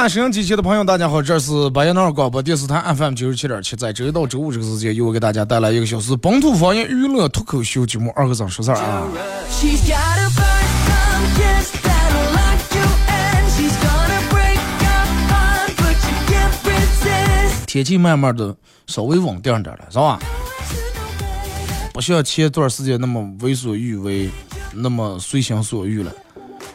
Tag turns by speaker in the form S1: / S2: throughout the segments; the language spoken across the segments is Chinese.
S1: 好了，收音机前的朋友，大家好，这是白彦淖尔广播电视台 FM 九十七点七，在周一到周五这个时间，由我给大家带来一个小时本土方言娱乐脱口秀节目《二和尚说事儿》啊。天气慢慢的稍微稳定点了，是吧？不像前段时间那么为所欲为，那么随心所欲了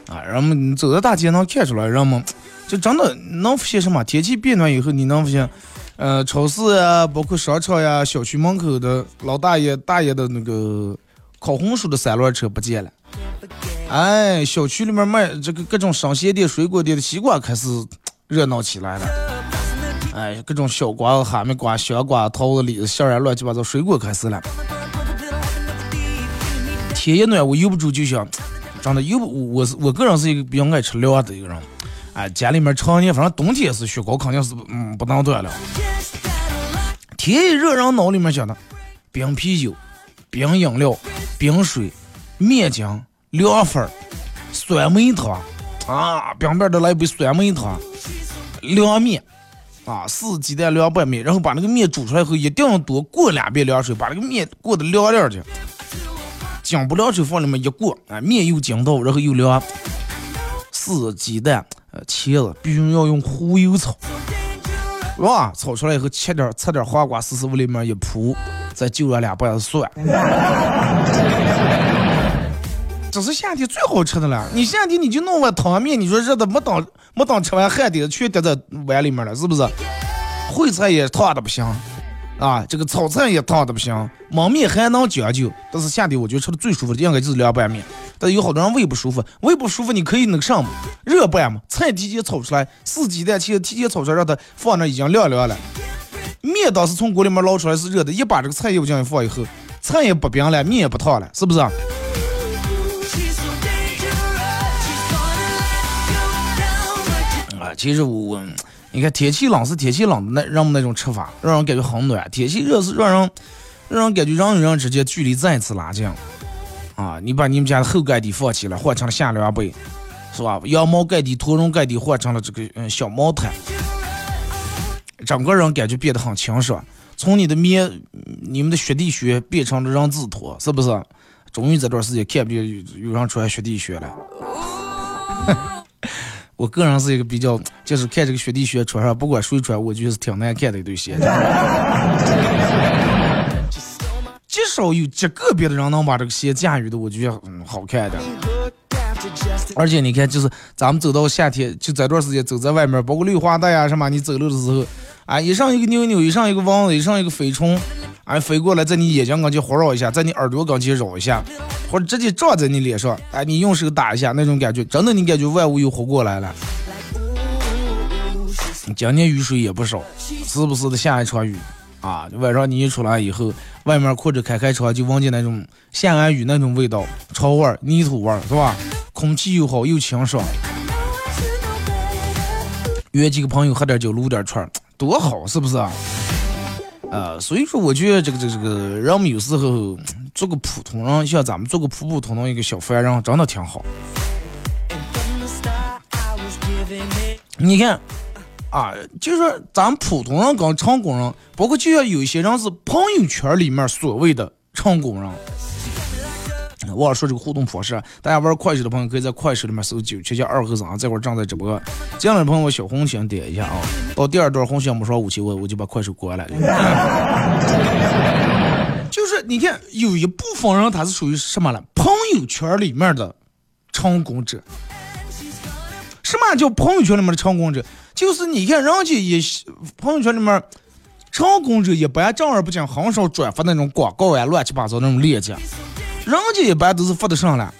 S1: 啊。人们走在大街上看出来，人们。就真的能发现什么？天气变暖以后，你能发现，呃，超市呀，包括商场呀，小区门口的老大爷大爷的那个烤红薯的三轮车不见了。哎，小区里面卖这个各种生鲜店、水果店的西瓜开始热闹起来了。哎，各种小瓜、哈密瓜、香瓜、桃子、李子、杏儿乱七八糟水果开始了。天一暖，我由不住就想，真的又我是我个人是一个比较爱吃凉的一个人。哎，家里面常年，反正冬天是雪糕，肯定是嗯不能断了。天一热，人脑里面想的，冰啤酒、冰饮料、冰水、面筋、凉粉、酸梅汤啊，冰边的来一杯酸梅汤、凉面啊，四鸡蛋凉拌面，然后把那个面煮出来后，一定要多过两遍凉水，把那个面过得凉凉去。姜不凉水放里面一过，啊，面又筋道，然后又凉。四鸡蛋。茄子必须要用胡油炒，哇，炒出来以后切点，切点黄瓜丝丝往里面一铺，再就上两瓣蒜。这是夏天最好吃的了。你夏天你就弄碗汤面，你说热的没当没当吃完汗的全滴在碗里面了，是不是？烩菜也烫的不行。啊，这个炒菜也烫的不行，焖面还能讲究，但是夏天我觉得吃的最舒服的应该就是凉拌面。但是有好多人胃不舒服，胃不舒服你可以那个什么热拌嘛，菜提前炒出来，四鸡蛋其实提前炒出来，让它放那已经凉凉了。面当时从锅里面捞出来是热的，一把这个菜又进去放以后，菜也不冰了，面也不烫了，是不是？啊，其实我。你看天气冷是天气冷的那让们那种吃法，让人感觉很暖；天气热是让人让人感觉人与人之间距离再次拉近。啊，你把你们家的厚盖地放弃了，换成了夏凉被，是吧？羊毛盖地、驼绒盖地换成了这个嗯小毛毯，整个人感觉变得很清爽。从你的棉、你们的雪地靴变成了人字拖，是不是？终于这段时间看不见有人穿雪地靴了。我个人是一个比较，就是看这个雪地靴穿上，不管谁穿，我觉得是挺难看的一对鞋。极少有极个别的人能把这个鞋驾驭的，我觉得嗯好看的。而且你看，就是咱们走到夏天，就这段时间走在外面，包括绿化带啊什么，你走路的时候，啊，一上一个妞妞，一上一个蚊子，一上一个飞虫。哎，飞过来在你眼睛跟前环绕一下，在你耳朵跟前绕一下，或者直接撞在你脸上，哎，你用手打一下，那种感觉，真的你感觉万物又活过来了。今年雨水也不少，时不时的下一场雨啊。晚上你一出来以后，外面或者开开窗，就闻见那种下完雨那种味道，潮味、泥土味，是吧？空气又好又清爽。约几个朋友喝点酒，撸点串，多好，是不是啊？啊，所以说，我觉得这个这个这个，人们有时候做个普通人，像咱们做个普普通通一个小凡人，真的挺好。你看，啊，就是说咱普通人跟成功人，包括就像有些人是朋友圈里面所谓的成功人，忘了说这个互动方式，大家玩快手的朋友可以在快手里面搜“九七七二和尚”，这会儿正在直播。进来的朋友小红心点一下啊，到第二段红心没刷五千，我我就把快手关了。就是你看，有一部分人他是属于什么了？朋友圈里面的成功者。什么叫朋友圈里面的成功者？就是你看人家也朋友圈里面成功者一般正儿八经很少转发那种广告呀、乱七八糟那种链接。人家一般都是发的上来，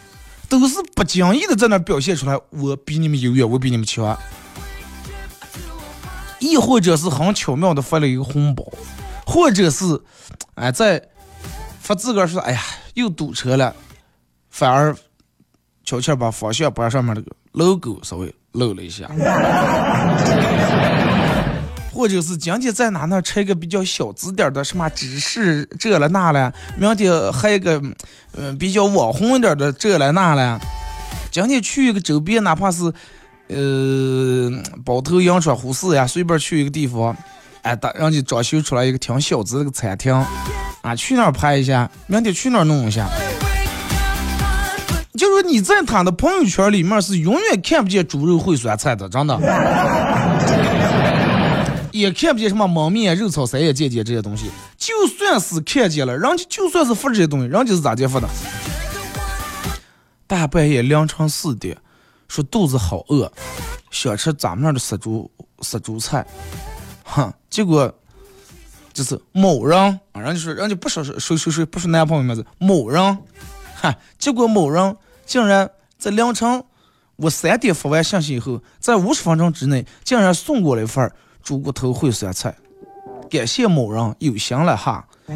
S1: 都是不经意的在那表现出来，我比你们优越，我比你们强，亦或者是很巧妙的发了一个红包，或者是，哎，在发自个儿说，哎呀，又堵车了，反而悄悄把方向盘上面那个 logo 稍微露了一下。或者是今天在哪那吃一个比较小资点的什么芝士这了那了，明天还一个嗯比较网红一点的这了那了，今天去一个周边哪怕是呃包头羊川湖市呀，随便去一个地方，哎，打让你装修出来一个挺小资的个餐厅，啊，去那儿拍一下，明天去那儿弄一下，就说你在他的朋友圈里面是永远看不见猪肉烩酸菜的，真的。也看不见什么焖面、肉草三叶见见这些东西，就算是看见了，人家就算是发这些东西，人家是咋地发的？大半夜凌晨四点，说肚子好饿，想吃咱们那儿的杀猪杀猪菜，哼，结果就是某人啊，人家说人家不说说说说说不说男朋友名字，某人，哈，结果某人竟然在凌晨我三点发完信息以后，在五十分钟之内，竟然送过来一份儿。猪骨头烩酸菜，感谢某人有心了哈。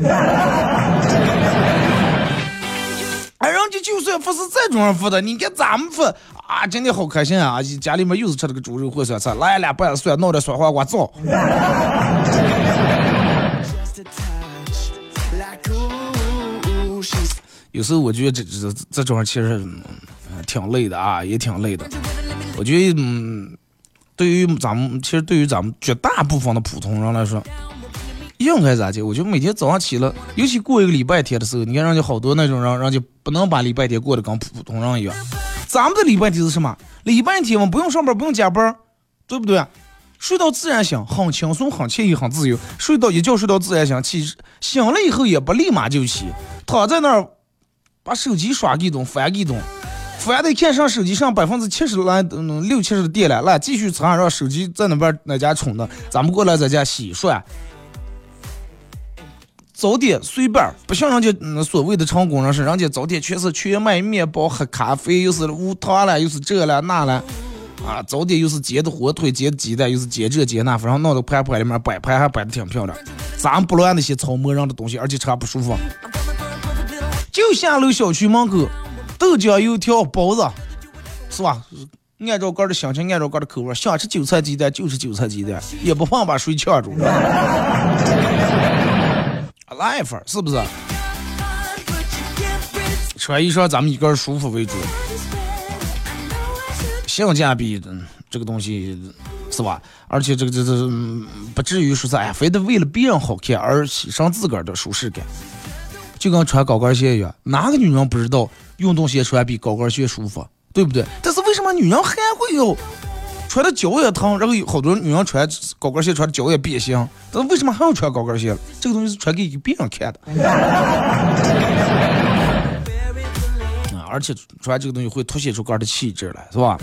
S1: 哎，人家就算不是这种人发的，你看咱们发啊，今天好开心啊！家里面又是吃了个猪肉烩酸菜，来俩拌蒜，弄点酸黄瓜造。有时候我觉得这这这种人其实嗯挺累的啊，也挺累的。我觉得嗯。对于咱们，其实对于咱们绝大部分的普通人来说，应该咋的？我觉得每天早上起来，尤其过一个礼拜天的时候，你看人家好多那种人，人家不能把礼拜天过得跟普通人一样。咱们的礼拜天是什么？礼拜天我不用上班，不用加班，对不对？睡到自然醒，很轻松，很惬意，很自由。睡到一觉睡到自然醒，起醒了以后也不立马就起，躺在那儿把手机刷几顿，翻几顿。翻得看上手机上百分之七十来，嗯，六七十的电了，来继续插让手机在那边那家充的，咱们过来在家洗涮。早点随便，不像人家嗯所谓的成功人士，人家早点全是全麦面包、喝咖啡，又是无糖了，又是这了那了，啊，早点又是煎的火腿、煎的鸡蛋，又是煎这煎那，反正弄到盘盘里面摆盘还摆的挺漂亮。咱不乱那些草模人的东西，而且吃还不舒服。就下楼小区门口。豆浆、油条、包子，是吧？按照个人的心情，按照个人的口味，想吃韭菜鸡蛋就吃韭菜鸡蛋，也不怕把水呛住。来 一份，是不是？穿衣裳咱们以个人舒服为主，性价比这个东西是吧？而且这个这这不至于说是哎，非得为了别人好看而牺牲自个儿的舒适感。就跟穿高跟鞋一样，哪个女人不知道运动鞋穿比高跟鞋舒服，对不对？但是为什么女人还会有穿的脚也疼，然后有好多女人穿高跟鞋穿的脚也变形，但是为什么还要穿高跟鞋？这个东西是穿给别人看的。啊，而且穿这个东西会凸显出个人的气质来，是吧？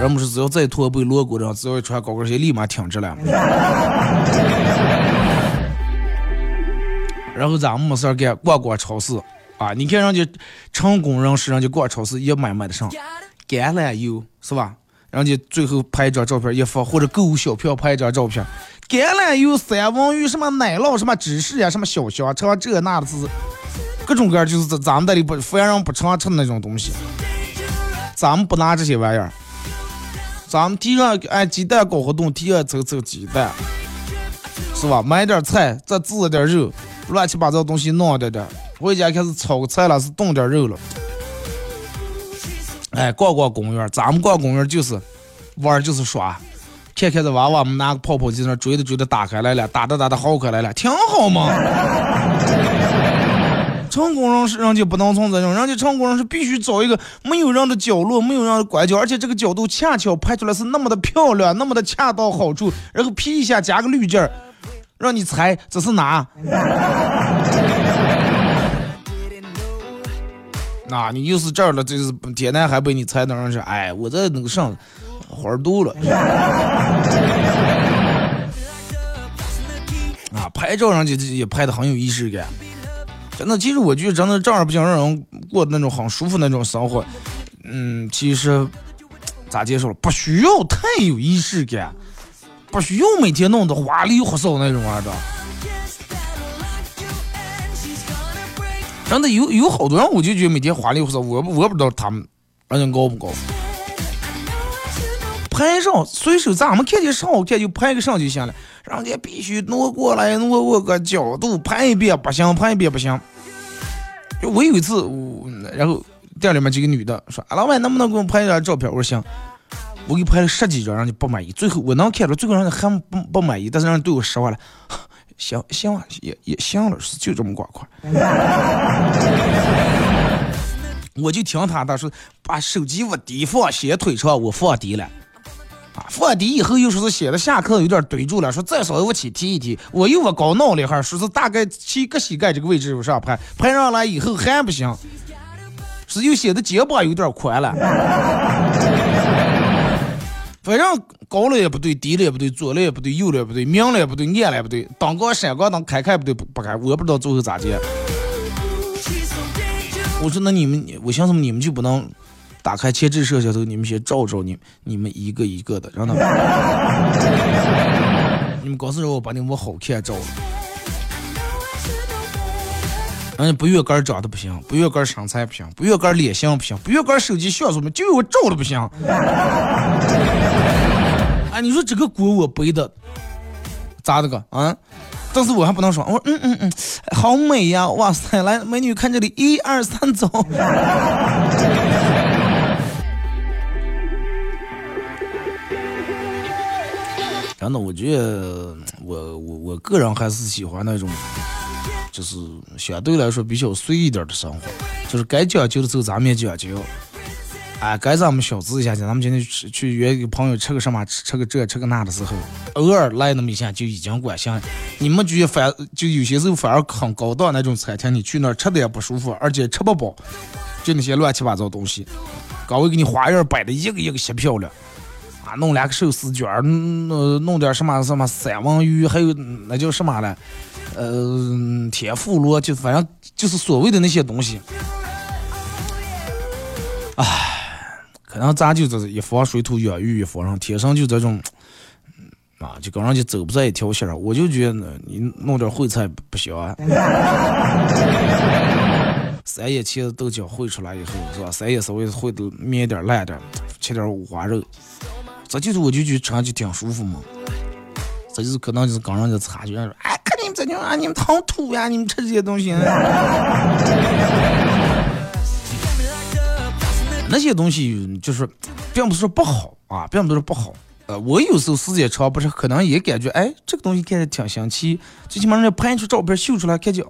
S1: 人不说只要再驼背锣鼓的，只要穿高跟鞋立马挺直了。然后咱们没事干，逛逛超市啊！你看人家成功人士，人家逛超市也买买的上，橄榄油是吧？人家最后拍一张照片一发，或者购物小票拍一张照片，橄榄油、三文鱼、什么奶酪、什么芝士呀、什么小香肠这那的是各种各样，就是咱咱们这里不凡人不常吃的那种东西。咱们不拿这些玩意儿，咱们提上按鸡蛋搞活动，提上走走鸡蛋，是吧？买点菜，再自点肉。乱七八糟东西弄的的，回家开始炒个菜了，是炖点肉了。哎，逛逛公园，咱们逛公园就是玩，就是耍，看看这娃娃们拿个泡泡机那追着追着打开来了，打的打的好开来了，挺好嘛。成功人士人家不能从这种，人家成功人士必须找一个没有人的角落，没有人的拐角，而且这个角度恰巧拍出来是那么的漂亮，那么的恰到好处，然后 P 一下加个滤镜儿，让你猜这是哪？那你又是这儿了，这是简单还被，你猜哪是？哎，我在那个上花儿多了。啊，拍照上就也拍的很有仪式感。真的，其实我觉得真的这样不想让人过那种很舒服那种生活。嗯，其实咋接受了？不需要太有仪式感，不需要每天弄得花里胡哨那种玩意儿。真的有有好多人，我就觉得每天花里胡哨，我我不知道他们人家高不高。拍照随手咱们看见上好看就拍个上就行了，人家必须挪过来挪过个角度拍一遍不行，拍一遍不行。就我有一次，我然后店里面几个女的说：“老板能不能给我拍一张照片？”我说：“行。”我给拍了十几张，人家不满意。最后我能看着，最后人家还不不满意，但是人家对我失望了。行 行，也也行了，是就这么挂块。我就听他他说把手机往低放，先腿上，我放低了。啊，放低以后又说是写的下课有点堆住了，说再稍微往起提一提。我又往高弄了一下，说是大概七个膝盖这个位置往上拍，拍上来以后还不行，是又显得肩膀有点宽了。反正高了也不对，低了也不对，左了也不对，右了也不对，明了也不对，暗了也不对，当光闪光灯开开不对，不不开，我不知道最后咋接。我说那你们，我想什么你们就不能打开前置摄像头，你们先照照你，你们一个一个的，让他们，你们告诉我把你们好看照了。人家不越杆长得不行，不越杆身材不行，不越杆脸型不行，不越杆手机像素没，就我照的不行。哎，你说这个锅我背的咋的个啊？但是我还不能说，我说嗯嗯嗯，好美呀！哇塞，来美女看这里，一二三走。真的，我觉得我我我个人还是喜欢那种。就是相对来说比较随意点的生活，就是该讲究的时候咱们也讲究，哎，该咱们小资一下去，咱们今天去约一个朋友吃个什么，吃个这吃个那的时候，偶尔来那么一下就已经管行。你们觉得反就有些时候反而很高档那种餐厅，你去那儿吃的也不舒服，而且吃不饱，就那些乱七八糟东西，高位给你花样摆的一个一个些漂亮，啊，弄两个寿司卷儿，弄弄点什么什么三文鱼，还有那叫什么来？呃，天妇罗就反正就是所谓的那些东西，唉，可能咱就这是一方水土养育一方人，天生就这种，啊，就跟人家走不在一条线上。我就觉得，你弄点烩菜不行啊。三叶茄子豆角烩出来以后，是吧？三叶稍微烩的面点烂点，切点五花肉，这就是我就觉得吃上就挺舒服嘛。这就是可能就是跟人家差距，说哎。这就啊，你们好土呀！你们吃这些东西，那些东西就是，并不是说不好啊，并不是说不好。呃，我有时候时间长，不是可能也感觉，哎，这个东西看着挺新奇，最起码人家拍出照片秀出来，感觉，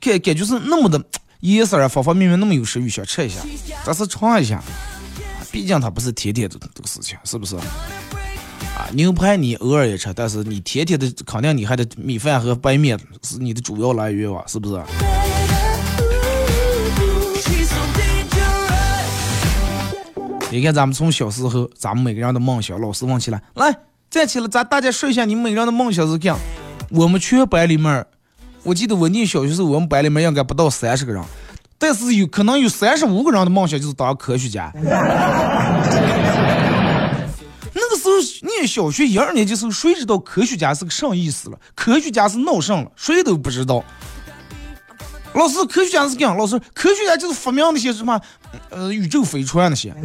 S1: 感感觉是那么的颜色啊，方方面面那么有食欲，想吃一下，但是尝一下。毕竟它不是天天的这个事情，是不是啊？牛排你偶尔也吃，但是你天天的肯定你还得米饭和白面是你的主要来源吧？是不是？你看咱们从小时候，咱们每个人的梦想，老师问起来，来站起来，咱大家说一下你每个人的梦想是这样。我们全班里面，我记得我念小学时候，我们班里面应该不到三十个人，但是有可能有三十五个人的梦想就是当科学家。那个时候念小学一二年级时候，谁知道科学家是个什么意思了？科学家是闹什了？谁都不知道。老师，科学家是这样。老师，科学家就是发明那些什么，呃，宇宙飞船那些。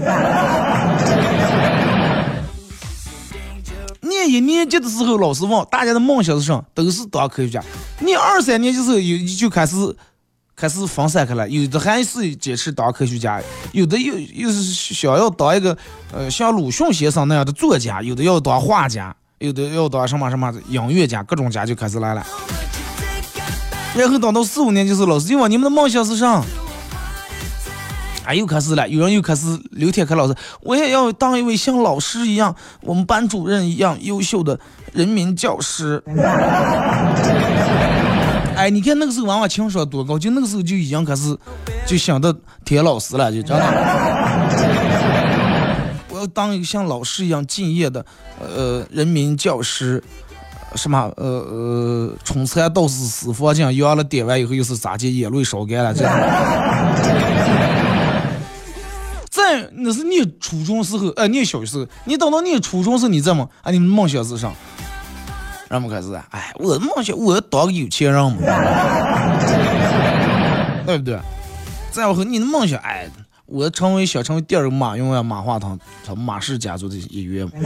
S1: 念一年级的时候，老师问大家的梦想是什么？都是当科学家。念二三年级时候，有就开始。开始分散开了，有的还是坚持当科学家，有的又又是想要当一个呃像鲁迅先生那样的作家，有的要当画家，有的要当什么什么音乐家，各种家就开始来了。然后等到四五年级时候，老师就问你们的梦想是啥？哎，又开始了，有人又开始刘天开老师，我也要当一位像老师一样，我们班主任一样优秀的人民教师。哎，你看那个时候娃娃情商多高，就那个时候就已经开始就想到天老师了，就真的。我要当一个像老师一样敬业的呃人民教师。什么呃呃，春蚕到死丝方尽，养了点完以后又是咋地？眼泪烧干了这样。在那是你初中时候，哎，你小时候，你等到你初中时候，你怎么啊？你梦想是啥？让我们开始，哎，我的梦想我要当个有钱人嘛，对不对？再往后，你的梦想，哎，我成为想成为第二个马云啊，马化腾，他马氏家族的一员。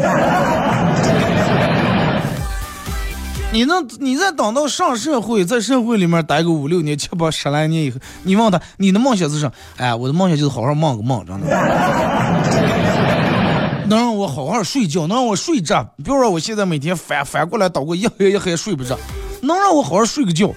S1: 你那，你再等到上社会，在社会里面待个五六年、七八十来年以后，你问他，你的梦想是啥？哎，我的梦想就是好好梦个梦，真的，能让我好好睡觉，能让我睡着。比如说我现在每天翻翻过来倒过一黑一黑睡不着，能让我好好睡个觉。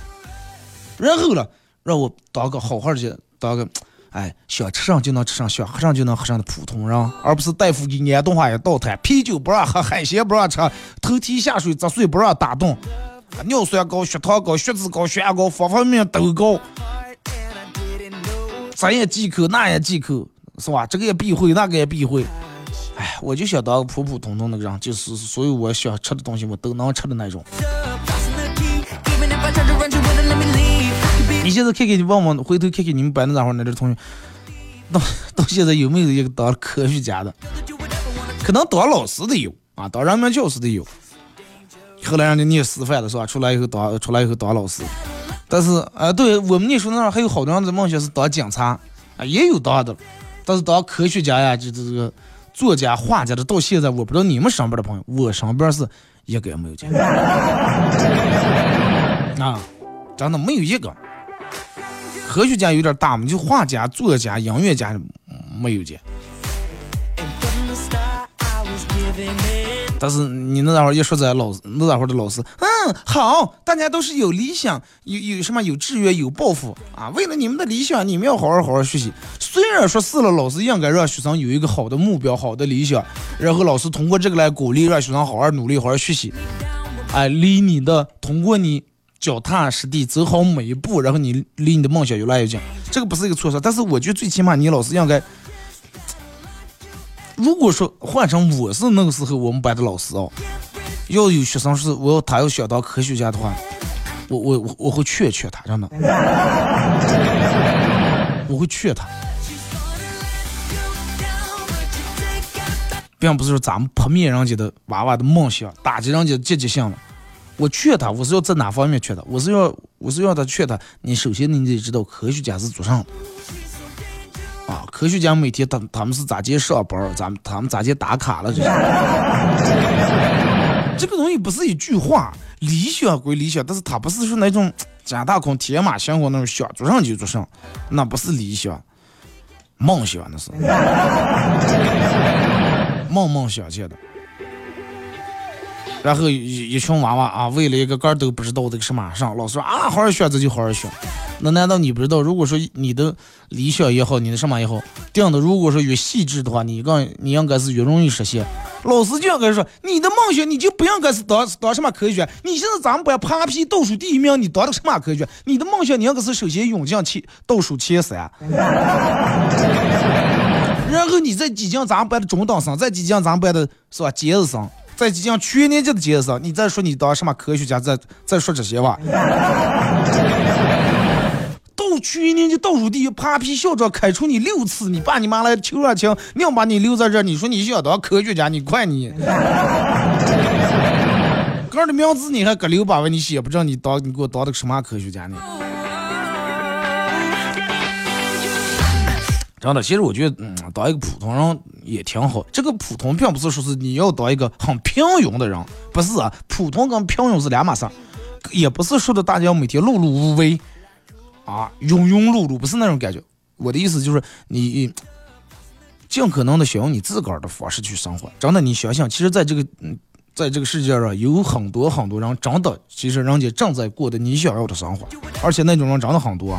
S1: 然后了，让我当个好好的，当个。哎，想吃上就能吃上，想喝上就能喝上的普通人，而不是大夫给你安顿话一倒台，啤酒不让喝，海鲜不让吃，头提下水砸碎不让打洞，尿酸高、血糖高、血脂高、血压高，方方面面都高。这也忌口，那也忌口，是吧？这个也避讳，那个也避讳。哎，我就想当个普普通通的人，就是所有我想吃的东西我都能吃的那种。你现在看看，你问问，回头看看你们班那会儿那点同学，到到现在有没有一个当科学家的？可能当老师的有啊，当人民教师的有。后来人家念师范的是吧？出来以后当出来以后当老师。但是啊，对我们念书那儿还有好多人的梦想是当警察啊，也有当的。但是当科学家呀，就这个作家、画家的，到现在我不知道你们身边的朋友，我身边是一个也没有见。啊，真的没有一个。科学家有点大嘛，就画家、作家、音乐家没有见。但是你那会儿一说这老师，那会儿的老师，嗯，好，大家都是有理想，有有什么有志愿、有抱负啊。为了你们的理想，你们要好好好好学习。虽然说是了，老师应该让学生有一个好的目标、好的理想，然后老师通过这个来鼓励，让学生好好努力、好好学习。哎，离你的，通过你。脚踏实地走好每一步，然后你离你的梦想越来越近，这个不是一个错事。但是我觉得最起码你老师应该，如果说换成我是那个时候我们班的老师哦，要有学生是我要他要想当科学家的话，我我我我会劝劝他，真的，我会劝他，并不是说咱们扑灭人家的娃娃的梦想，打击人家的积极性了。我劝他，我是要在哪方面劝他？我是要，我是要他劝他。你首先你得知道科学家是做啥的啊？科学家每天他他们是咋接上班？咱们他们咋接打卡了？这 这个东西不是一句话，理想归理想，但是他不是说那种假大空、天马行空那种想做上就做上，那不是理想，梦想那是 梦梦想想的。然后一一群娃娃啊，为了一个个都不知道这个什么上，老师说啊，好好学，这就好好学。那难道你不知道？如果说你的理想也好，你的什么也好，定的如果说越细致的话，你更你应该是越容易实现。老师就应该说，你的梦想你就不应该是当当什么科学。你现在咱们班爬皮倒数第一名，你当的什么科学？你的梦想你应该是首先涌进前倒数前三。然后你再挤进咱们班的中等生，再挤进咱们班的是吧尖子生。在即将全年级的尖子生，你再说你当什么科学家？再再说这些话。到全年级倒数第一，扒皮校长开除你六次，你爸你妈来求上情，硬把你留在这儿。你说你想当科学家，你快你！个的名字你还搁留把位，你写不知道，你当你给我当的什么科学家呢？真的，其实我觉得，嗯，当一个普通人也挺好。这个普通并不是说是你要当一个很平庸的人，不是啊。普通跟平庸是两码事儿，也不是说的大家每天碌碌无为啊，庸庸碌碌，不是那种感觉。我的意思就是，你尽可能的想用你自个儿的方式去生活。真的，你想想，其实在这个，嗯，在这个世界上有很多很多人，真的，其实人家正在过的你想要的生活，而且那种人真的很多。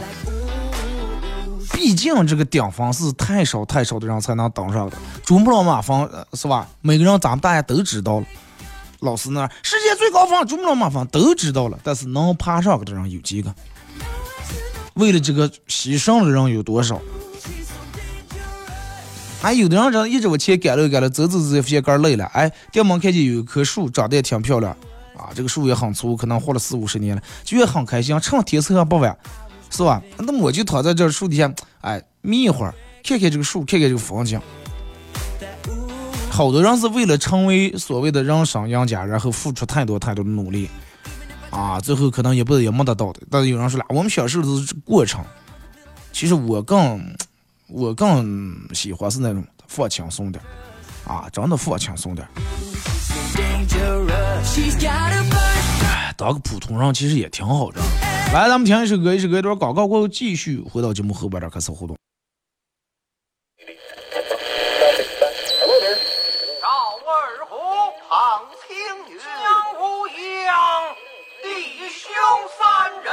S1: 毕竟这个顶峰是太少太少的人才能登上的，珠穆朗玛峰是吧？每个人咱们大家都知道了。老师那世界最高峰珠穆朗玛峰都知道了，但是能爬上去的人有几个？为了这个牺牲的人有多少？还有的人这一直往前赶了赶了，走走走，发现杆累了。哎，店门看见有一棵树，长得也挺漂亮啊，这个树也很粗，可能活了四五十年了，就也很开心。趁天色还不晚，是吧？那么我就躺在这树底下，哎，眯一会儿，看看这个树，看看这个风景。好多人是为了成为所谓的人生赢家，然后付出太多太多的努力，啊，最后可能也不也没得到的。但是有人说了，我们享受的是过程。其实我更。我更喜欢是那种放轻松点，啊，真的放轻松点。当个普通人其实也挺好的。来，咱们听一首歌，一首歌一段广告过后，继续回到节目后边这开始互动。
S2: 赵二虎，唐青云，江湖扬，弟兄三人。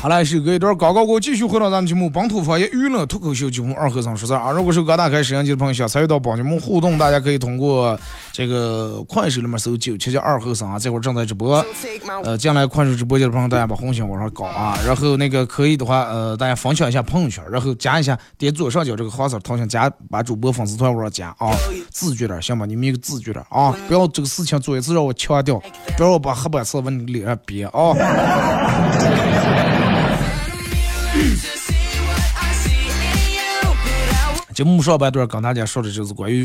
S1: 好了，是隔一段广告过后，继续回到咱们节目《本土方言娱乐脱口秀》节目二和尚说事啊。如果是刚打开摄像机的朋友，想参与到帮节目互动，大家可以通过这个快手里面搜九七七二和尚啊，这会儿正在直播。呃，进来快手直播间的朋友，大家把红心往上搞啊。然后那个可以的话，呃，大家分享一下朋友圈，然后加一下，点左上角这个黄色头像加，把主播粉丝团往上加啊。自觉点行吧？你们一个自觉点啊，不要这个事情做一次让我强调，不要把黑板色往你脸上憋啊。节目上半段跟大家说的就是关于，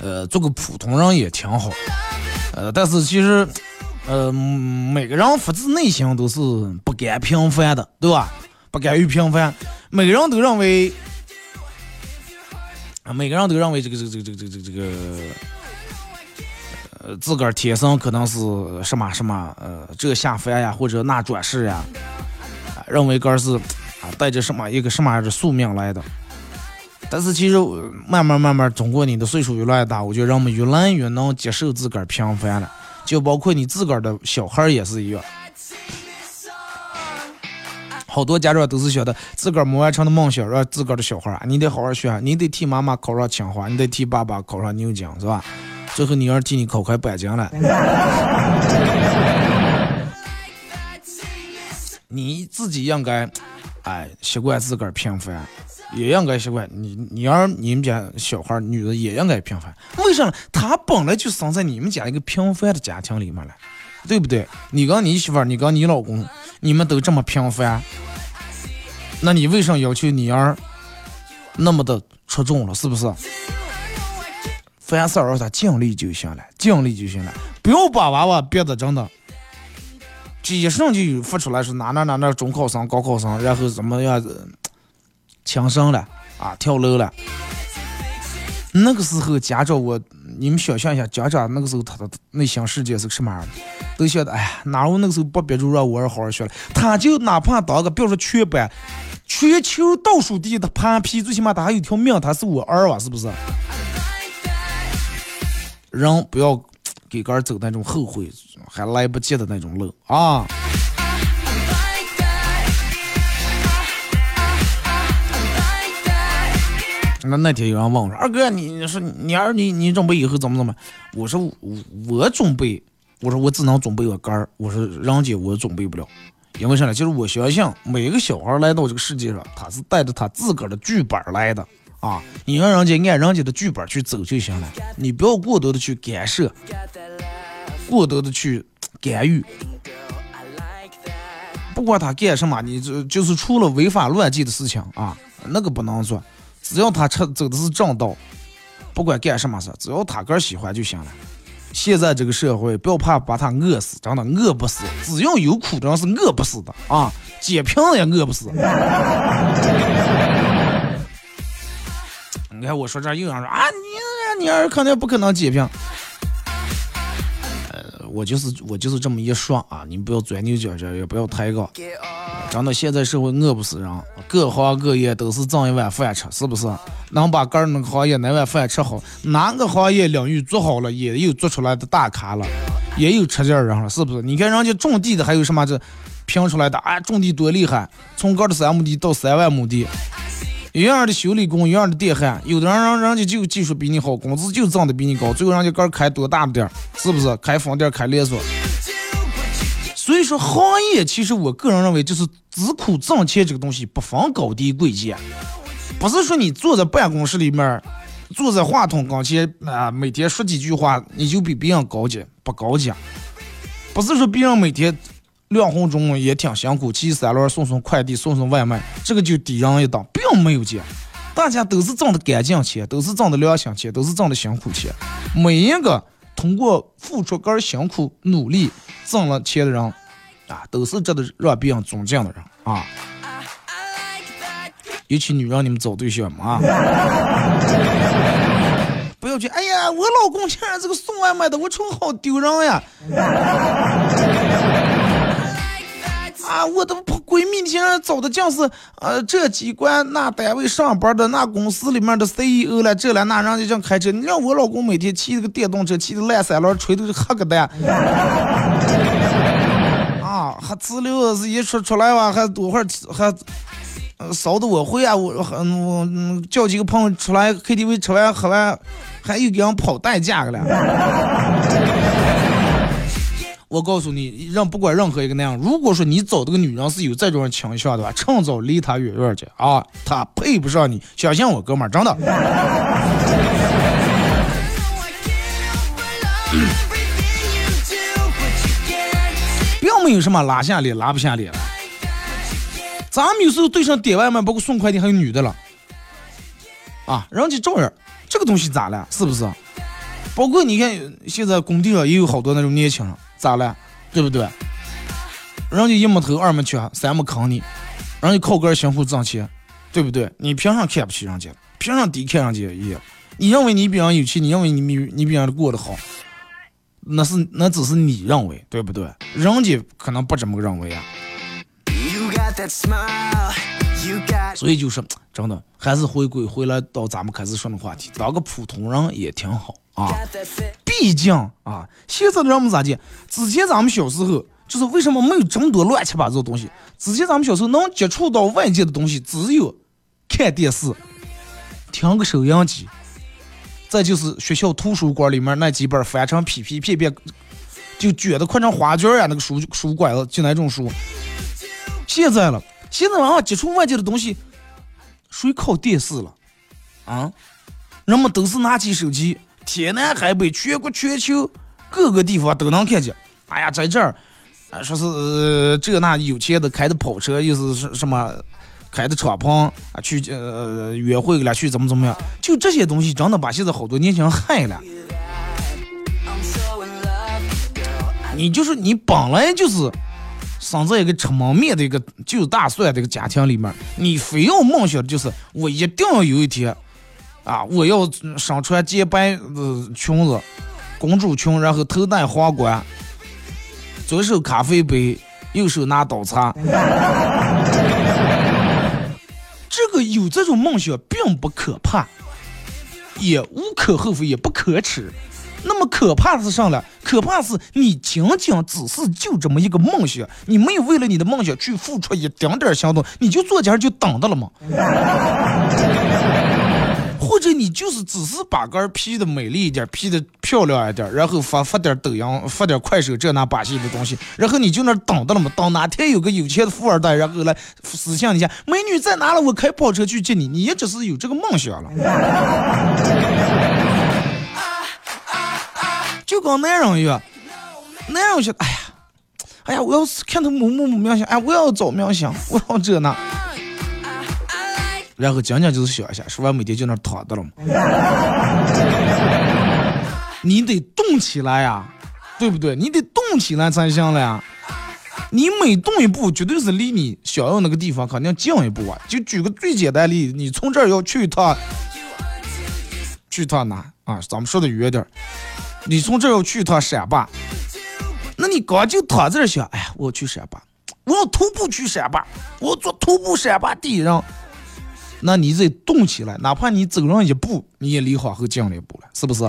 S1: 呃，做个普通人也挺好，呃，但是其实，呃，每个人发自内心都是不甘平凡的，对吧？不甘于平凡，每个人都认为，啊，每个人都认为这个这个这个这个这个这个，呃，自个儿天生可能是什么什么，呃，这下凡呀，或者那转世呀，认为个儿是啊带着什么一个什么样的宿命来的。但是其实慢慢慢慢，通过你的岁数越来越大，我觉得人们越来越能接受自个儿平凡了，就包括你自个儿的小孩也是一样。好多家长都是觉得自个儿没完成的梦想，让自个儿的小孩，你得好好学，你得替妈妈考上清华，你得替爸爸考上牛津，是吧？最后你要替你考开北京了。你自己应该，哎，习惯自个儿平凡。也应该习惯你，你儿你们家小孩女的也应该平凡。为啥？她本来就生在你们家一个平凡的家庭里面了，对不对？你跟你媳妇儿，你跟你老公，你们都这么平凡，那你为啥要求你儿那么的出众了？是不是？凡事让他尽力就行了，尽力就行了，不要把娃娃憋得真的，一上就有发出来是哪哪哪哪中考生、高考生，然后怎么样子。轻生了啊，跳楼了。那个时候家长我，你们想象一下，家长那个时候他的内心世界是什么样的？都晓得，哎呀，哪有那个时候不憋住让我儿好好学了？他就哪怕当个，比如说全班、全球倒数第一的盘皮，最起码他还有条命，他是我儿啊，是不是？人不要给个儿走那种后悔还来不及的那种路啊！那那天有人问我说：“二哥，你你说你儿你你准备以后怎么怎么？”我说：“我我准备，我说我只能准备个杆儿。我说人家我准备不了，因为啥呢？就是我相信每个小孩来到这个世界上，他是带着他自个儿的剧本来的啊。你让人家按人家的剧本去走就行了，你不要过多的去干涉，过多的去干预。不管他干什么，你这就是除了违法乱纪的事情啊，那个不能做。”只要他吃走的是正道，不管干什么事，只要他个喜欢就行了。现在这个社会，不要怕把他饿死，真的饿不死。只要有苦，真是饿不死的啊！捡瓶子也饿不死。你看我说这又想说啊，你你儿肯定不可能捡瓶。呃，我就是我就是这么一说啊，你不要钻牛角尖，也不要抬杠。真的，现在社会饿不死人，各行各业都是挣一碗饭吃，是不是？能把个那个行业那碗饭吃好，哪个行业领域做好了，也有做出来的大咖了，也有吃劲儿人了，是不是？你看人家种地的，还有什么这评出来的啊？种地多厉害，从个的三亩地到三万亩地，一样的修理工，一样的电焊，有的人人人家就技术比你好，工资就挣的比你高，最后人家个开多大的店，是不是？开分店，开连锁。所以说，行业其实我个人认为就是只苦挣钱这个东西不分高低贵贱，不是说你坐在办公室里面，坐在话筒跟前啊，每天说几句话你就比别人高级不高级，不是说别人每天两分钟也挺辛苦，骑三轮送送快递送送外卖，这个就低人一等，并没有见，大家都是挣的干净钱，都是挣的良心钱，都是挣的辛苦钱，每一个通过付出个辛苦努力。挣了钱的人啊，都是值得让别人尊敬的人啊。尤其女人，你们找对象嘛啊，不要去。哎呀，我老公现在这个送外卖的，我瞅好丢人呀。啊，我的闺蜜现在找的将是呃这机关那单位上班的那公司里面的 CEO 了，这了那人家正开车，你让我老公每天骑这个电动车，骑的烂三轮，吹的是黑个蛋。啊，还资料是一出出来吧，还多会儿还烧的我会啊，我我叫几个朋友出来 KTV 吃完喝完，还又给人跑代驾个了。我告诉你，让不管任何一个男人，如果说你找这个女人是有这种倾向的话，趁早离她远远去啊！她配不上你，相信我，哥们儿，真的。并没有什么拉下脸拉不下脸。咱们有时候对上点外卖，包括送快递，还有女的了啊，人家照样，这个东西咋了？是不是？包括你看，现在工地上也有好多那种年轻人。咋了？对不对？人家一没头，二没缺，三没坑你，人家靠个辛苦挣钱，对不对？你凭啥看不起人家？凭啥低看人家一眼？你认为你比人有钱？你认为你比你比人过得好？那是那只是你认为，对不对？人家可能不这么认为啊。所以就是真的，还是回归回来到咱们开始说的话题，当个普通人也挺好啊。毕竟啊，现在的人们咋的？之前咱们小时候就是为什么没有这么多乱七八糟的东西？之前咱们小时候能接触到外界的东西，只有看电视、听个收音机，再就是学校图书馆里面那几本翻成皮皮片片，就卷的快成花卷呀，那个书书馆子就那种书。现在了。现在往往接触外界的东西，谁靠电视了？啊，人们都是拿起手机，天南海北，全国全球各个地方都能看见。哎呀，在这儿，啊，说是这那有钱的开的跑车，又是什什么开的敞篷啊，去呃约会了，去怎么怎么样？就这些东西，真的把现在好多年轻人害了。你就是你本来就是。生在一个吃焖面的一个就大蒜的一个家庭里面，你非要梦想就是我一定要有一天，啊，我要身穿洁白的裙子，公主裙，然后头戴皇冠，左手咖啡杯，右手拿刀叉。这个有这种梦想并不可怕，也无可厚非，也不可耻。那么可怕的是啥了？可怕是你仅仅只是就这么一个梦想，你没有为了你的梦想去付出一丁点儿行动，你就坐家就等着了吗？或者你就是只是把杆儿 P 的美丽一点，P 的漂亮一点，然后发发点抖音，发点快手这那把戏的东西，然后你就那等着了吗？等哪天有个有钱的富二代，然后来私信一下，美女在哪了？我开跑车去接你，你也只是有这个梦想了。就跟男人一样，男人说，哎呀，哎呀，我要是看他某某某明星，哎，我要找明星，我要这那。然后讲讲就是想一下，说完每天就那躺着了嘛。你得动起来呀，对不对？你得动起来才行了呀。你每动一步，绝对是离你想要那个地方肯定近一步啊。就举个最简单例子，你从这儿要去一趟，去一趟哪啊？咱们说的远点儿，你从这儿要去一趟陕坝，那你刚就躺在这儿想，哎呀，我去陕坝，我要徒步去陕坝，我做徒步陕坝第一人。那你得动起来，哪怕你走上一步，你也离黄河近了一步了，是不是？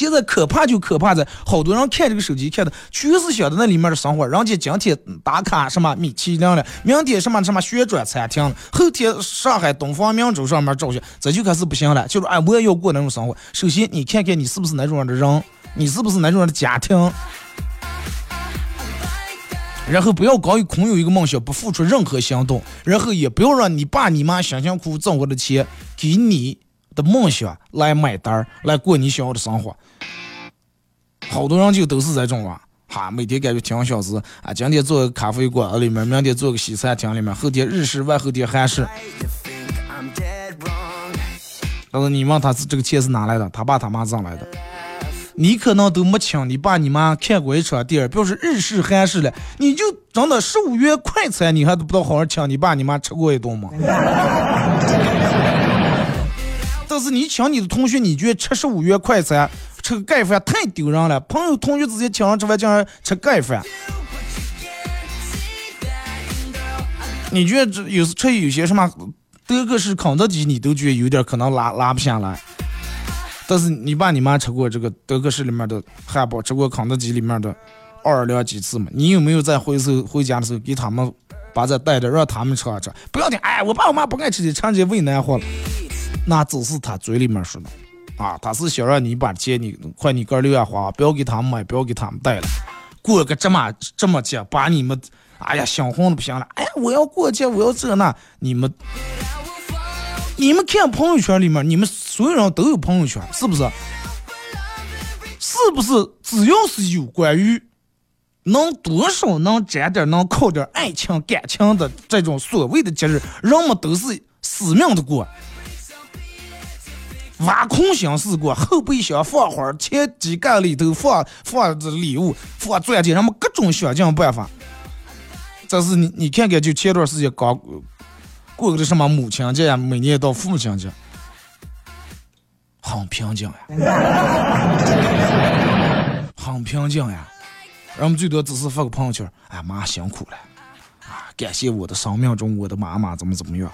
S1: 现在可怕就可怕在，好多人看这个手机看的全是想的那里面的生活，人家今天打卡什么米其林了，明天什么什么旋转餐厅了，后天上海东方明珠上面照相，这就开始不行了，就是哎我也要过那种生活。首先你看看你是不是那种样的人，你是不是那种样的家庭？然后不要光有空有一个梦想，不付出任何行动，然后也不要让你爸你妈辛辛苦苦挣过的钱给你梦想来买单儿，来过你想要的生活。好多人就都是这种啊，哈，每天感觉挺小资啊，今天做个咖啡馆里面，明天做个西餐厅里面，后天日式，外后天韩式。但是你问他是这个钱是哪来的？他爸他妈挣来的。你可能都没请你爸你妈看过一场电影，比如说日式、韩式了，你就真的十五元快餐，你还都不知道好好请你爸你妈吃过一顿吗？但是你请你的同学，你觉得吃十五元快餐吃个盖饭太丢人了？朋友同学之间请上吃饭，竟然吃盖饭，你觉得这有时吃有些什么德克士、肯德基，你都觉得有点可能拉拉不下来。但是你爸你妈吃过这个德克士里面的汉堡，吃过肯德基里面的奥尔良鸡翅吗？你有没有在回收回家的时候给他们把这带着，让他们吃啊吃？不要听，哎，我爸我妈不爱吃的，长期为难活了。那只是他嘴里面说的啊，他是想让你把钱你快你哥留下花，不要给他们买，不要给他们带了。过个这么这么节，把你们哎呀想红的不行了。哎呀，我要过节，我要这那，你们。你们看朋友圈里面，你们所有人都有朋友圈，是不是？是不是？只要是有关于能多少能沾点、能靠点爱情感情的这种所谓的节日，人们都是死命的过，挖空心思过，后备箱放花，前机盖里头放放着礼物，放钻戒，人们各种想尽办法。这是你你看看，就前段时间刚。过个这什么母亲节呀？每年到父亲节，很平静呀，很平静呀。人们最多只是发个朋友圈，哎妈辛苦了啊！感谢我的生命中我的妈妈怎么怎么样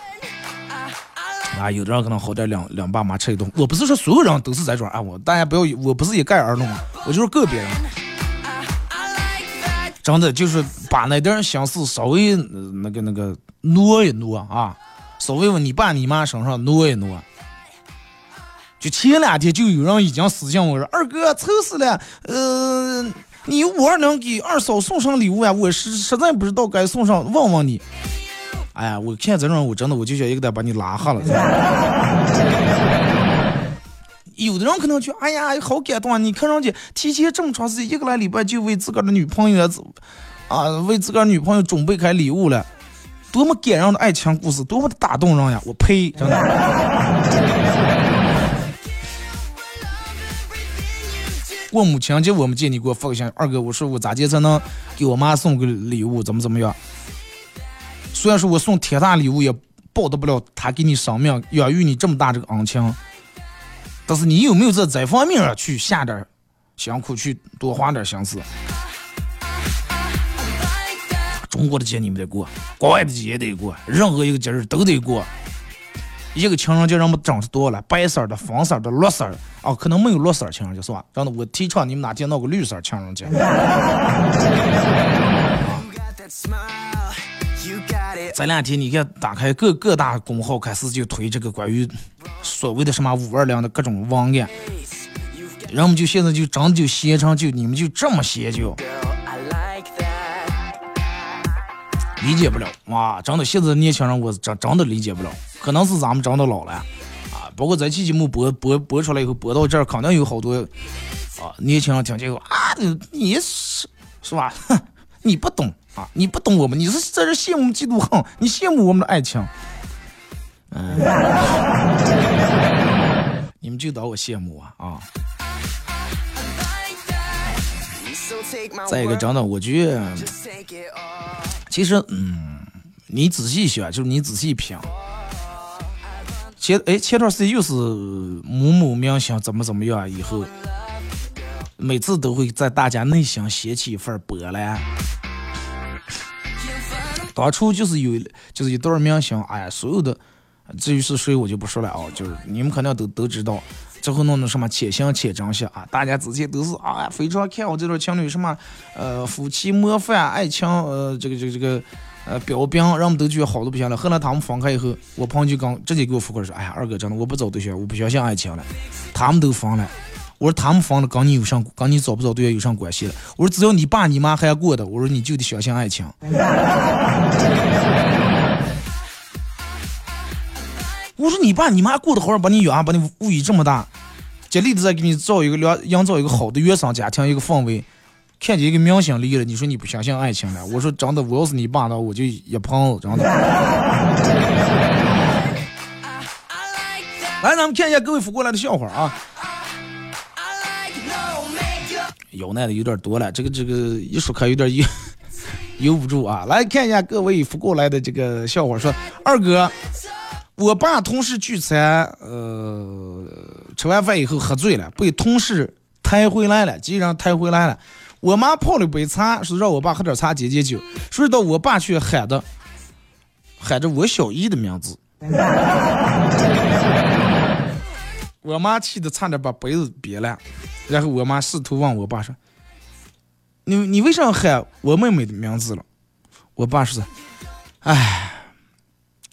S1: 啊？有的人可能好点两两爸妈吃一顿。我不是说所有人都是这种啊，我大家不要，我不是一概而论啊，我就是个别人。真的就是把那点心思稍微那个那个。挪一挪啊，稍微往你爸你妈身上挪一挪。就前两天就有人已经私信我说：“二哥，愁死了，呃，你五二零给二嫂送上礼物呀？我实实在不知道该送上，问问你。”哎呀，我看这种我真的我就想一个得把你拉黑了。有的人可能就哎呀，好感动啊！你看上去提前这么长时间，一个来礼拜就为自个儿的女朋友啊，为自个儿女朋友准备开礼物了。多么感人的爱情故事，多么的打动人呀！我呸，真的。过母亲节我们见你给我发个信，二哥，我说我咋接才能给我妈送个礼物，怎么怎么样？虽然说我送天大礼物也报答不了他给你生命养育你这么大这个恩情，但是你有没有在这方面去下点辛苦，去多花点心思？中国的节你们得过，国外的节也得过，任何一个节日都得过。一个情人节人们整是多了，白色的、粉色的、绿色的，哦，可能没有绿色情人节是吧？真的，我提倡你们哪天闹个绿色情人节。这两天你看，打开各各大公号开始就推这个关于所谓的什么五二零的各种文案，人们就现在就真的就闲成就你们就这么闲就。理解不了哇！真的，现在年轻人我真真的理解不了，可能是咱们真的老了啊。包括这期节目播播播出来以后，播到这儿，肯定有好多啊年轻人听见后啊，你是是吧？哼，你不懂啊，你不懂我们，你是在这羡慕嫉妒恨，你羡慕我们的爱情。嗯，你们就当我羡慕啊啊！再一个，真的，我觉得。其实，嗯，你仔细想，就是你仔细品。前哎，前段时间又是某某明星怎么怎么样，以后每次都会在大家内心掀起一份波澜。当初就是有，就是一对明星，哎呀，所有的至于是谁，我就不说了啊，就是你们肯定都都知道。最后弄的什么且行且珍惜啊！大家之前都是啊，非常看好这对情侣什么，呃，夫妻模范、爱情，呃，这个这个这个，呃，标兵，人们都觉得好的不行了。后来他们分开以后，我朋友就刚直接给我复过来说：“哎呀，二哥真的，我不找对象，我不相信爱情了。他们都分了，我说他们分了跟你有啥，跟你找不找对象有啥关系了？我说只要你爸你妈还过的，我说你就得相信爱情。我说你爸你妈过得好，把你养，把你物育这么大，尽力的在给你造一个良，营造一个好的原生家庭一个氛围。看见一个明星离了，你说你不相信爱情了？我说真的，我要是你爸呢，我就一盆子真的。来，咱们看一下各位发过来的笑话啊。有那的有点多了，这个这个一说开有点悠悠不住啊。来看一下各位发过来的这个笑话，说二哥。我爸同事聚餐，呃，吃完饭以后喝醉了，被同事抬回来了，既然抬回来了，我妈泡了杯茶，说让我爸喝点茶解解酒。谁知道我爸却喊的，喊着我小姨的名字，我妈气得差点把杯子瘪了。然后我妈试图问我爸说：“你你为啥喊我妹妹的名字了？”我爸说：“哎。”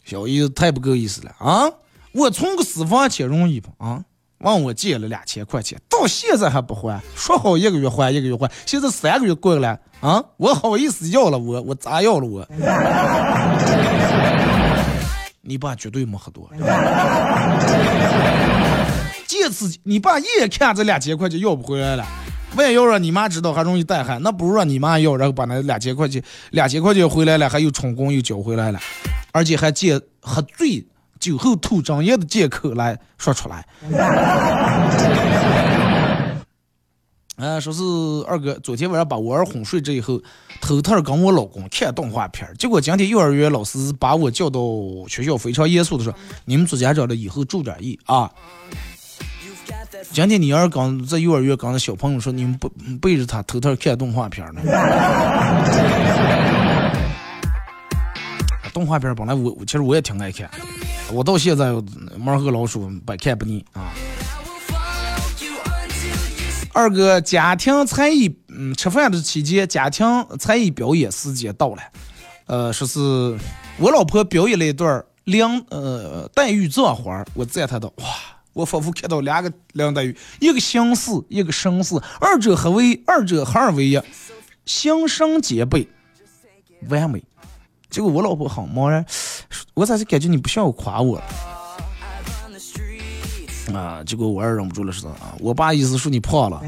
S1: 小姨子太不够意思了啊！我存个私房钱容易不啊？问我借了两千块钱，到现在还不还。说好一个月还一个月还，现在三个月过了啊！我好意思要了我，我咋要了我？你爸绝对没喝多。这次你爸一眼看这两千块钱要不回来了，万一要让你妈知道还容易带害，那不如让你妈要，然后把那两千块钱两千块钱回来了，还有充公又交回来了。而且还借喝醉酒后吐真言的借口来说出来。啊，说是二哥昨天晚上把我儿哄睡着以后，偷偷跟我老公看动画片结果今天幼儿园老师把我叫到学校，非常严肃的说：“你们做家长的以后注点意啊！今天你儿刚在幼儿园刚才小朋友说你们不背着他偷偷看动画片呢。”动画片本来我其实我也挺爱看，我到现在猫和老鼠百看不腻啊。二哥，家庭才艺，嗯，吃饭的期间，家庭才艺表演时间到了，呃，说是我老婆表演了一段梁呃黛玉葬花，我赞叹道，哇，我仿佛看到两个梁黛玉，一个相似，一个生似，二者合为二者合二为一，形神兼备，完美。结果我老婆好茫然，我咋就感觉你不像夸我啊？结果我也忍不住了，说啊，我爸意思说你胖了。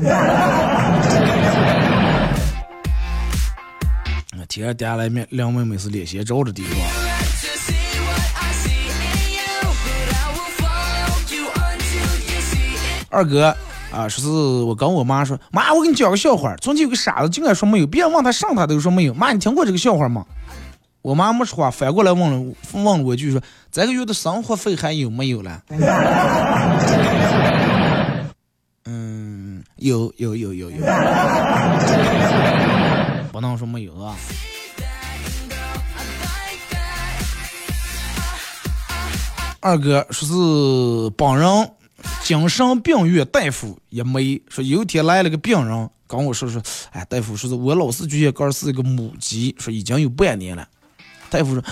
S1: 天上掉下来面两妹妹是脸先照着地方。二哥啊，说是我跟我妈说，妈，我给你讲个笑话。从前有个傻子，竟敢说没有，别人问他上他都说没有。妈，你听过这个笑话吗？我妈没说话，反过来问了问了我一句说，这个月的生活费还有没有了？嗯，有有有有有，不能说没有啊。二哥说是帮人精神病院大夫也没，说有一天来了个病人跟我说说，哎，大夫说是我老四觉得儿是一个母鸡，说已经有半年了。大夫说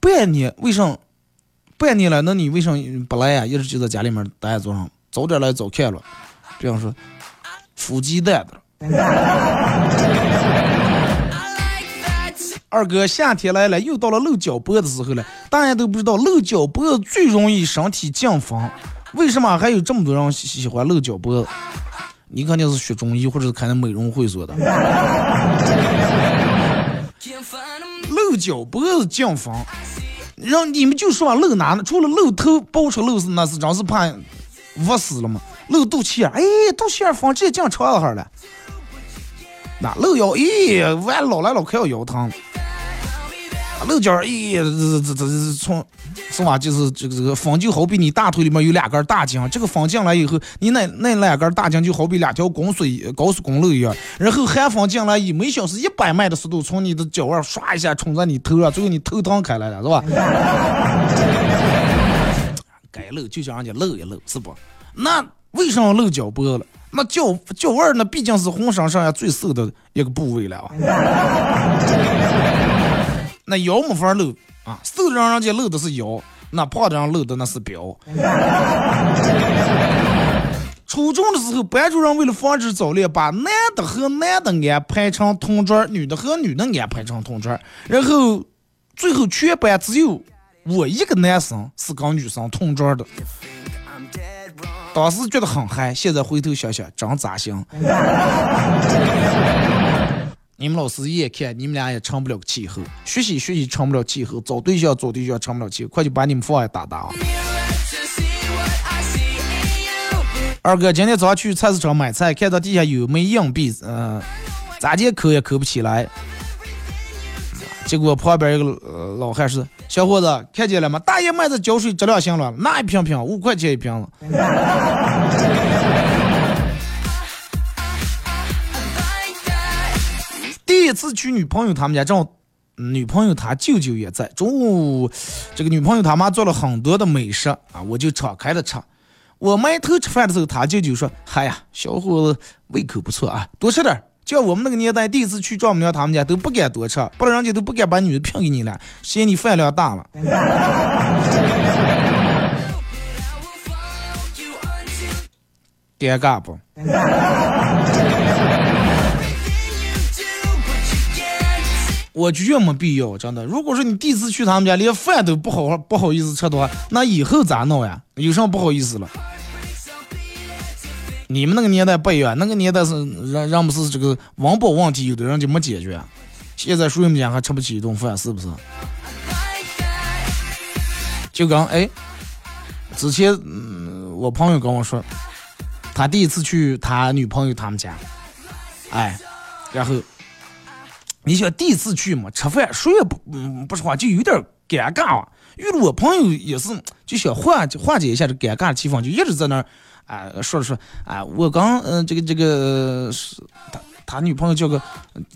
S1: 半年为啥？半年了，那你为啥不来呀？一直就在家里面待着上，早点来早看了。这样说，孵鸡蛋的。二哥，夏天来了，又到了露脚脖的时候了。大家都不知道，露脚脖最容易身体降风。为什么还有这么多人喜喜欢露脚脖？你肯定是学中医或者是开那美容会所的。露脚脖子降风，让你们就说露哪呢？除了露头包出露是那是真是怕捂死了嘛。露肚脐眼，哎，肚脐眼风直接降床上了。那露腰，咦，完老来老快要腰疼。露脚，咦，这这这这从是吧？就是这个这个风就好比你大腿里面有两根大筋，这个风进来以后，你那那两根大筋就好比两条公水高速公路一样，然后寒风进来以每小时一百迈的速度从你的脚腕唰一下冲在你头上，最后你头疼开来了，是吧？该露就叫人家露一露，是不？那为什么露脚脖了？那脚脚腕那毕竟是浑身上下最瘦的一个部位了啊。那腰没法露啊，瘦的让人家露的是腰，那胖的让露的那是膘。初中的时候，班主任为了防止早恋，把男的和男的安排成同桌，女的和女的安排成同桌，然后最后全班只有我一个男生是跟女生同桌的。当时觉得很嗨，现在回头想想真扎心。你们老师一眼看你们俩也成不了气候，学习学习成不了气候，找对象找对象成不了气候，快就把你们放下打打啊！二哥今天早上去菜市场买菜，看到地下有枚硬币，嗯，咋地抠也抠不起来。结果旁边一个老汉说：“小伙子，看见了吗？大爷卖的胶水质量行了，那一瓶瓶五块钱一瓶了。”第一次去女朋友他们家，正好女朋友她舅舅也在。中午，这个女朋友他妈做了很多的美食啊，我就敞开了吃。我埋头吃饭的时候，他舅舅说：“嗨呀，小伙子胃口不错啊，多吃点。叫我们那个年代第一次去丈母娘他们家都不敢多吃，不然人家都不敢把女的聘给你了，嫌你饭量大了。”尴尬不？我觉得没必要，真的。如果说你第一次去他们家，连饭都不好不好意思吃的话，那以后咋弄呀？有什么不好意思了？你们那个年代不一样，那个年代是人人不是这个温饱问题，有的人就没解决。现在谁们家还吃不起一顿饭，是不是？就刚哎，之前嗯，我朋友跟我说，他第一次去他女朋友他们家，哎，然后。你想第一次去嘛，吃饭谁也不嗯不说话，就有点尴尬啊。遇到我朋友也是，就想化化解一下这尴尬的气氛，就一直在那儿啊说着说啊，我刚嗯这个这个是他他女朋友叫个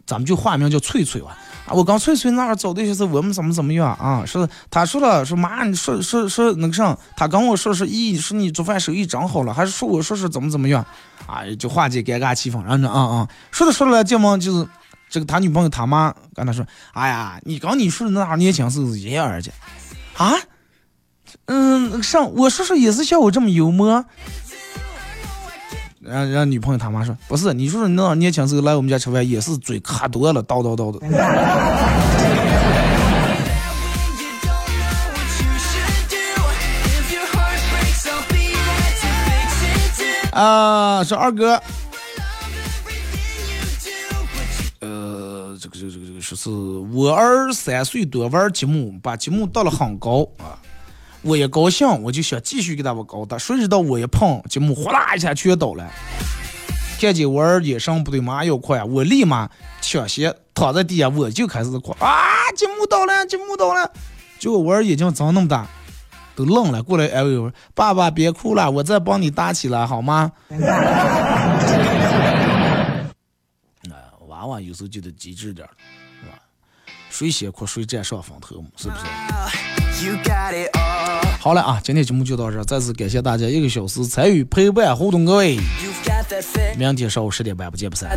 S1: 咱们就化名叫翠翠吧啊，我刚翠翠那儿找对象是我们怎么怎么样啊？是他说了说妈你说说说那个啥，他跟我说是咦说你做饭手艺长好了，还是说我说是怎么怎么样啊？就化解尴尬气氛，然后呢啊啊说着说着来这么就是。这个他女朋友他妈跟他说：“哎呀，你刚你说的那年轻时候一样儿去啊？嗯，上我叔叔也是像我这么幽默。”让让女朋友他妈说：“不是，你叔叔那年轻时候来我们家吃饭也是嘴可多了，叨叨叨的。”啊，是二哥。说是我儿三岁多玩积木，把积木到了很高啊！我也高兴，我就想继续给他们高的，谁知道我一碰积木，哗啦一下全倒了。看见我儿眼神不对，马上要哭呀，我立马抢先躺在地下，我就开始哭啊！积木到了，积木到了，结果我儿眼睛睁那么大，都愣了，过来安慰我：“爸爸别哭了，我再帮你搭起来好吗？”娃娃有时候就得机智点儿？谁先哭谁占上风头嘛，是不是？好了啊，今天节目就到这儿，再次感谢大家一个小时参与陪伴互动，各位，明天上午十点半不见不散。